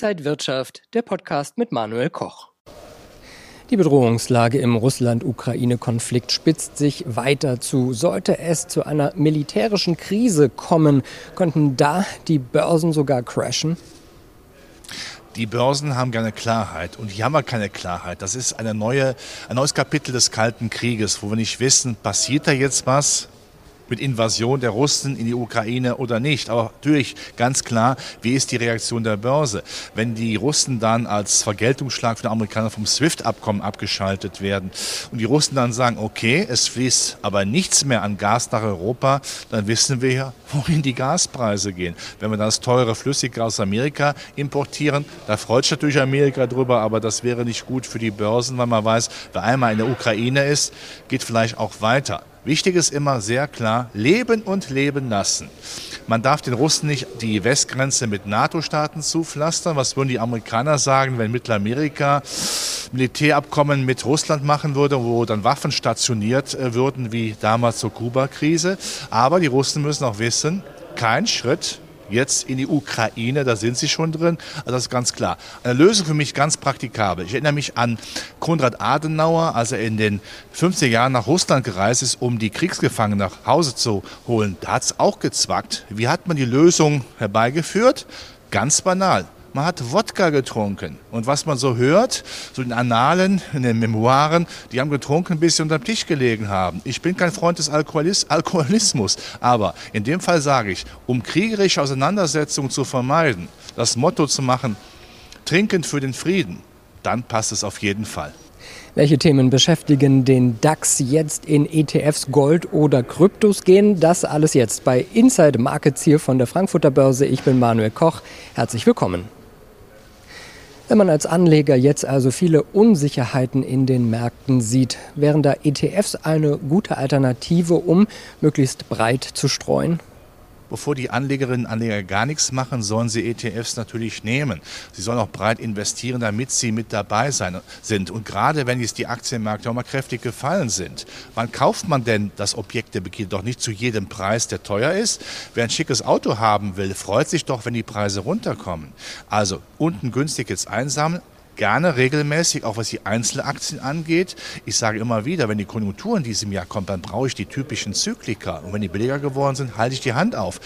Inside Wirtschaft, der Podcast mit Manuel Koch. Die Bedrohungslage im Russland-Ukraine-Konflikt spitzt sich weiter zu. Sollte es zu einer militärischen Krise kommen, könnten da die Börsen sogar crashen? Die Börsen haben gerne Klarheit und die haben aber keine Klarheit. Das ist eine neue, ein neues Kapitel des Kalten Krieges, wo wir nicht wissen, passiert da jetzt was? Mit Invasion der Russen in die Ukraine oder nicht. Aber natürlich ganz klar, wie ist die Reaktion der Börse? Wenn die Russen dann als Vergeltungsschlag für die Amerikaner vom SWIFT-Abkommen abgeschaltet werden und die Russen dann sagen, okay, es fließt aber nichts mehr an Gas nach Europa, dann wissen wir ja, wohin die Gaspreise gehen. Wenn wir das teure Flüssiggas aus Amerika importieren, da freut sich natürlich Amerika drüber, aber das wäre nicht gut für die Börsen, weil man weiß, wer einmal in der Ukraine ist, geht vielleicht auch weiter. Wichtig ist immer sehr klar, leben und leben lassen. Man darf den Russen nicht die Westgrenze mit NATO-Staaten zupflastern. Was würden die Amerikaner sagen, wenn Mittelamerika Militärabkommen mit Russland machen würde, wo dann Waffen stationiert äh, würden, wie damals zur Kuba-Krise? Aber die Russen müssen auch wissen, kein Schritt jetzt in die Ukraine, da sind sie schon drin. Also das ist ganz klar. Eine Lösung für mich ganz praktikabel. Ich erinnere mich an Konrad Adenauer, als er in den 50er Jahren nach Russland gereist ist, um die Kriegsgefangenen nach Hause zu holen. Da hat es auch gezwackt. Wie hat man die Lösung herbeigeführt? Ganz banal. Man hat Wodka getrunken. Und was man so hört, so in Annalen, in den Memoiren, die haben getrunken, bis sie unter dem Tisch gelegen haben. Ich bin kein Freund des Alkoholis Alkoholismus, aber in dem Fall sage ich, um kriegerische Auseinandersetzungen zu vermeiden, das Motto zu machen, trinkend für den Frieden, dann passt es auf jeden Fall. Welche Themen beschäftigen den DAX jetzt in ETFs, Gold oder Kryptos gehen? Das alles jetzt bei Inside Markets hier von der Frankfurter Börse. Ich bin Manuel Koch. Herzlich willkommen. Wenn man als Anleger jetzt also viele Unsicherheiten in den Märkten sieht, wären da ETFs eine gute Alternative, um möglichst breit zu streuen? Bevor die Anlegerinnen und Anleger gar nichts machen, sollen sie ETFs natürlich nehmen. Sie sollen auch breit investieren, damit sie mit dabei sein, sind. Und gerade wenn jetzt die Aktienmärkte auch mal kräftig gefallen sind, wann kauft man denn das Objekt der Begierde? Doch nicht zu jedem Preis, der teuer ist. Wer ein schickes Auto haben will, freut sich doch, wenn die Preise runterkommen. Also unten günstig jetzt einsammeln, gerne regelmäßig, auch was die Einzelaktien angeht. Ich sage immer wieder, wenn die Konjunktur in diesem Jahr kommt, dann brauche ich die typischen Zyklika. Und wenn die billiger geworden sind, halte ich die Hand auf.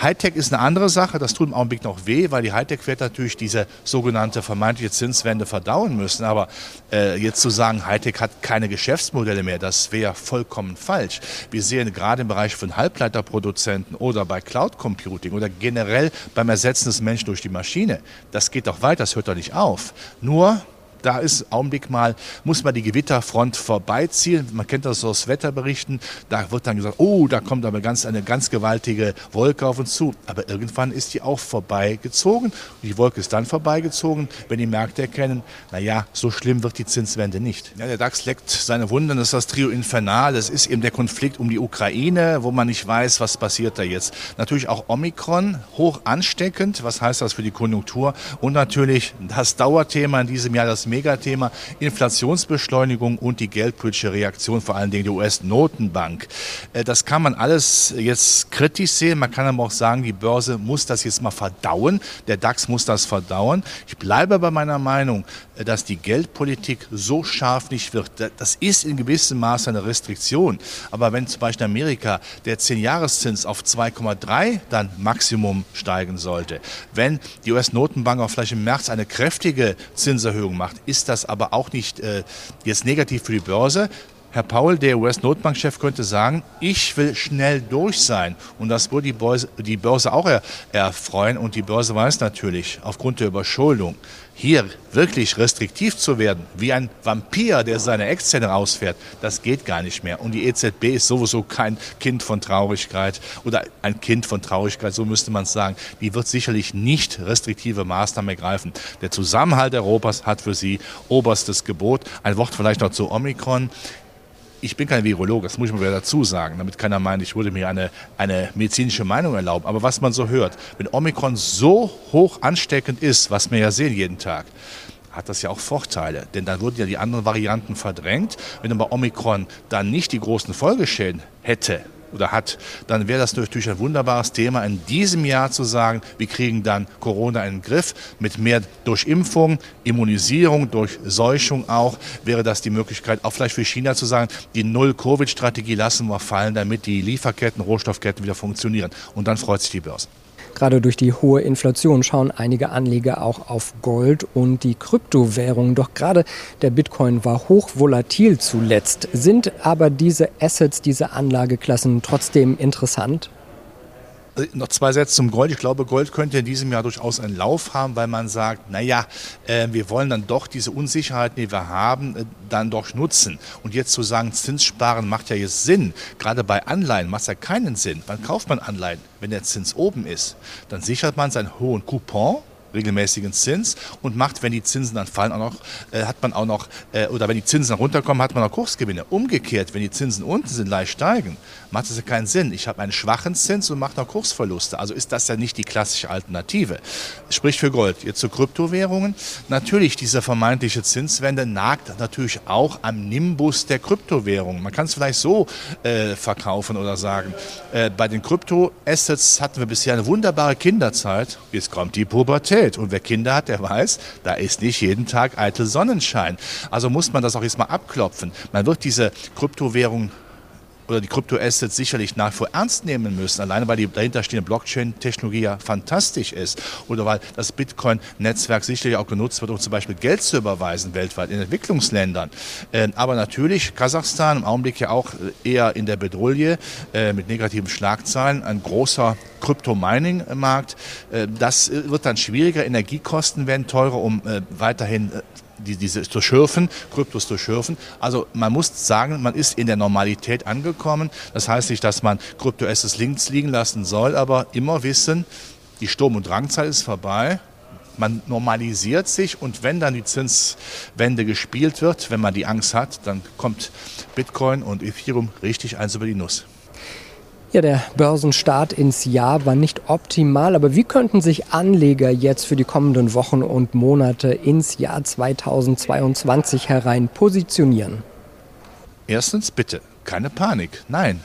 Hightech ist eine andere Sache, das tut im Augenblick noch weh, weil die Hightech-Werte natürlich diese sogenannte vermeintliche Zinswende verdauen müssen. Aber äh, jetzt zu sagen, Hightech hat keine Geschäftsmodelle mehr, das wäre vollkommen falsch. Wir sehen gerade im Bereich von Halbleiterproduzenten oder bei Cloud Computing oder generell beim Ersetzen des Menschen durch die Maschine, das geht doch weiter, das hört doch nicht auf. Nur da ist Augenblick mal, muss man die Gewitterfront vorbeiziehen. Man kennt das aus Wetterberichten. Da wird dann gesagt, oh, da kommt aber ganz, eine ganz gewaltige Wolke auf uns zu. Aber irgendwann ist die auch vorbeigezogen. Und die Wolke ist dann vorbeigezogen, wenn die Märkte erkennen, naja, so schlimm wird die Zinswende nicht. Ja, der DAX leckt seine Wunden. Das ist das Trio Infernal. Das ist eben der Konflikt um die Ukraine, wo man nicht weiß, was passiert da jetzt. Natürlich auch Omikron, hoch ansteckend. Was heißt das für die Konjunktur? Und natürlich das Dauerthema in diesem Jahr, das Megathema Inflationsbeschleunigung und die geldpolitische Reaktion, vor allen Dingen der US-Notenbank. Äh, das kann man alles jetzt kritisch sehen. Man kann aber auch sagen, die Börse muss das jetzt mal verdauen. Der DAX muss das verdauen. Ich bleibe bei meiner Meinung, äh, dass die Geldpolitik so scharf nicht wird. Das ist in gewissem Maße eine Restriktion. Aber wenn zum Beispiel in Amerika der 10-Jahreszins auf 2,3 dann Maximum steigen sollte, wenn die US-Notenbank auch vielleicht im März eine kräftige Zinserhöhung macht, ist das aber auch nicht äh, jetzt negativ für die Börse. Herr Paul, der US-Notbankchef, könnte sagen, ich will schnell durch sein. Und das würde die Börse, die Börse auch erfreuen. Und die Börse weiß natürlich, aufgrund der Überschuldung, hier wirklich restriktiv zu werden, wie ein Vampir, der seine Ex-Zähne rausfährt, das geht gar nicht mehr. Und die EZB ist sowieso kein Kind von Traurigkeit oder ein Kind von Traurigkeit, so müsste man es sagen. Die wird sicherlich nicht restriktive Maßnahmen ergreifen. Der Zusammenhalt Europas hat für sie oberstes Gebot. Ein Wort vielleicht noch zu Omikron ich bin kein Virologe, das muss ich mal wieder dazu sagen, damit keiner meint, ich würde mir eine, eine medizinische Meinung erlauben. Aber was man so hört, wenn Omikron so hoch ansteckend ist, was wir ja sehen jeden Tag, hat das ja auch Vorteile. Denn dann wurden ja die anderen Varianten verdrängt. Wenn aber Omikron dann nicht die großen Folgeschäden hätte, oder hat, dann wäre das natürlich ein wunderbares Thema in diesem Jahr zu sagen, wir kriegen dann Corona in den Griff mit mehr durch Impfung, Immunisierung, durch Seuchung auch, wäre das die Möglichkeit, auch vielleicht für China zu sagen, die Null-Covid-Strategie lassen wir fallen, damit die Lieferketten, Rohstoffketten wieder funktionieren. Und dann freut sich die Börse. Gerade durch die hohe Inflation schauen einige Anleger auch auf Gold und die Kryptowährungen. Doch gerade der Bitcoin war hochvolatil zuletzt. Sind aber diese Assets, diese Anlageklassen trotzdem interessant? Äh, noch zwei Sätze zum Gold. Ich glaube, Gold könnte in diesem Jahr durchaus einen Lauf haben, weil man sagt, naja, äh, wir wollen dann doch diese Unsicherheiten, die wir haben, äh, dann doch nutzen. Und jetzt zu sagen, Zinssparen macht ja jetzt Sinn. Gerade bei Anleihen macht es ja keinen Sinn. Wann kauft man Anleihen? Wenn der Zins oben ist. Dann sichert man seinen hohen Coupon regelmäßigen Zins und macht, wenn die Zinsen dann fallen, auch noch, äh, hat man auch noch, äh, oder wenn die Zinsen runterkommen, hat man auch Kursgewinne. Umgekehrt, wenn die Zinsen unten sind, leicht steigen, macht es ja keinen Sinn. Ich habe einen schwachen Zins und mache noch Kursverluste. Also ist das ja nicht die klassische Alternative. Sprich für Gold. Jetzt zu Kryptowährungen. Natürlich, diese vermeintliche Zinswende nagt natürlich auch am Nimbus der Kryptowährungen. Man kann es vielleicht so äh, verkaufen oder sagen. Äh, bei den Kryptoassets hatten wir bisher eine wunderbare Kinderzeit. Jetzt kommt die Pubertät. Realität. Und wer Kinder hat, der weiß, da ist nicht jeden Tag eitel Sonnenschein. Also muss man das auch jetzt mal abklopfen. Man wird diese Kryptowährung oder die Kryptoassets sicherlich nach wie ernst nehmen müssen, alleine weil die dahinterstehende Blockchain-Technologie ja fantastisch ist oder weil das Bitcoin-Netzwerk sicherlich auch genutzt wird, um zum Beispiel Geld zu überweisen weltweit in Entwicklungsländern. Ähm, aber natürlich Kasachstan im Augenblick ja auch eher in der Bedrulle äh, mit negativen Schlagzeilen, ein großer Krypto-Mining-Markt. Äh, das wird dann schwieriger, Energiekosten werden teurer, um äh, weiterhin die, diese zu schürfen, Kryptos zu schürfen. Also man muss sagen, man ist in der Normalität angekommen. Das heißt nicht, dass man Kryptoassets links liegen lassen soll, aber immer wissen, die Sturm- und Drangzeit ist vorbei. Man normalisiert sich und wenn dann die Zinswende gespielt wird, wenn man die Angst hat, dann kommt Bitcoin und Ethereum richtig eins über die Nuss. Ja, der Börsenstart ins Jahr war nicht optimal, aber wie könnten sich Anleger jetzt für die kommenden Wochen und Monate ins Jahr 2022 herein positionieren? Erstens bitte, keine Panik. Nein,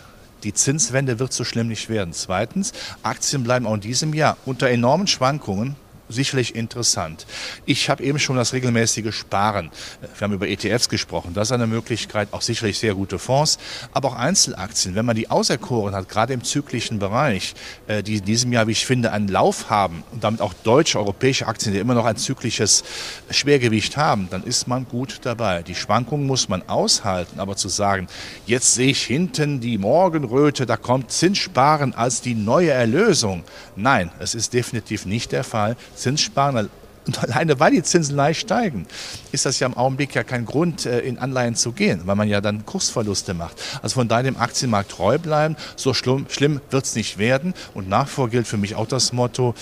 die Zinswende wird so schlimm nicht werden. Zweitens, Aktien bleiben auch in diesem Jahr unter enormen Schwankungen sicherlich interessant. Ich habe eben schon das regelmäßige Sparen. Wir haben über ETFs gesprochen. Das ist eine Möglichkeit, auch sicherlich sehr gute Fonds, aber auch Einzelaktien. Wenn man die auserkoren hat, gerade im zyklischen Bereich, äh, die in diesem Jahr, wie ich finde, einen Lauf haben und damit auch deutsche, europäische Aktien, die immer noch ein zyklisches Schwergewicht haben, dann ist man gut dabei. Die Schwankungen muss man aushalten, aber zu sagen, jetzt sehe ich hinten die Morgenröte, da kommt Zinssparen als die neue Erlösung. Nein, es ist definitiv nicht der Fall. Zinssparen. Und alleine weil die Zinsen leicht steigen, ist das ja im Augenblick ja kein Grund, äh, in Anleihen zu gehen, weil man ja dann Kursverluste macht. Also von daher dem Aktienmarkt treu bleiben. So schlimm, schlimm wird es nicht werden. Und nach vor gilt für mich auch das Motto,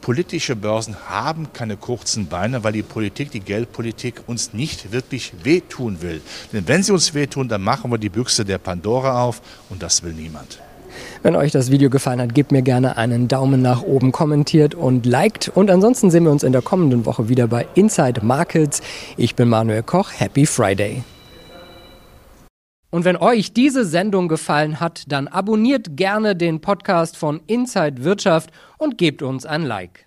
politische Börsen haben keine kurzen Beine, weil die Politik, die Geldpolitik uns nicht wirklich wehtun will. Denn wenn sie uns wehtun, dann machen wir die Büchse der Pandora auf und das will niemand. Wenn euch das Video gefallen hat, gebt mir gerne einen Daumen nach oben, kommentiert und liked. Und ansonsten sehen wir uns in der kommenden Woche wieder bei Inside Markets. Ich bin Manuel Koch. Happy Friday. Und wenn euch diese Sendung gefallen hat, dann abonniert gerne den Podcast von Inside Wirtschaft und gebt uns ein Like.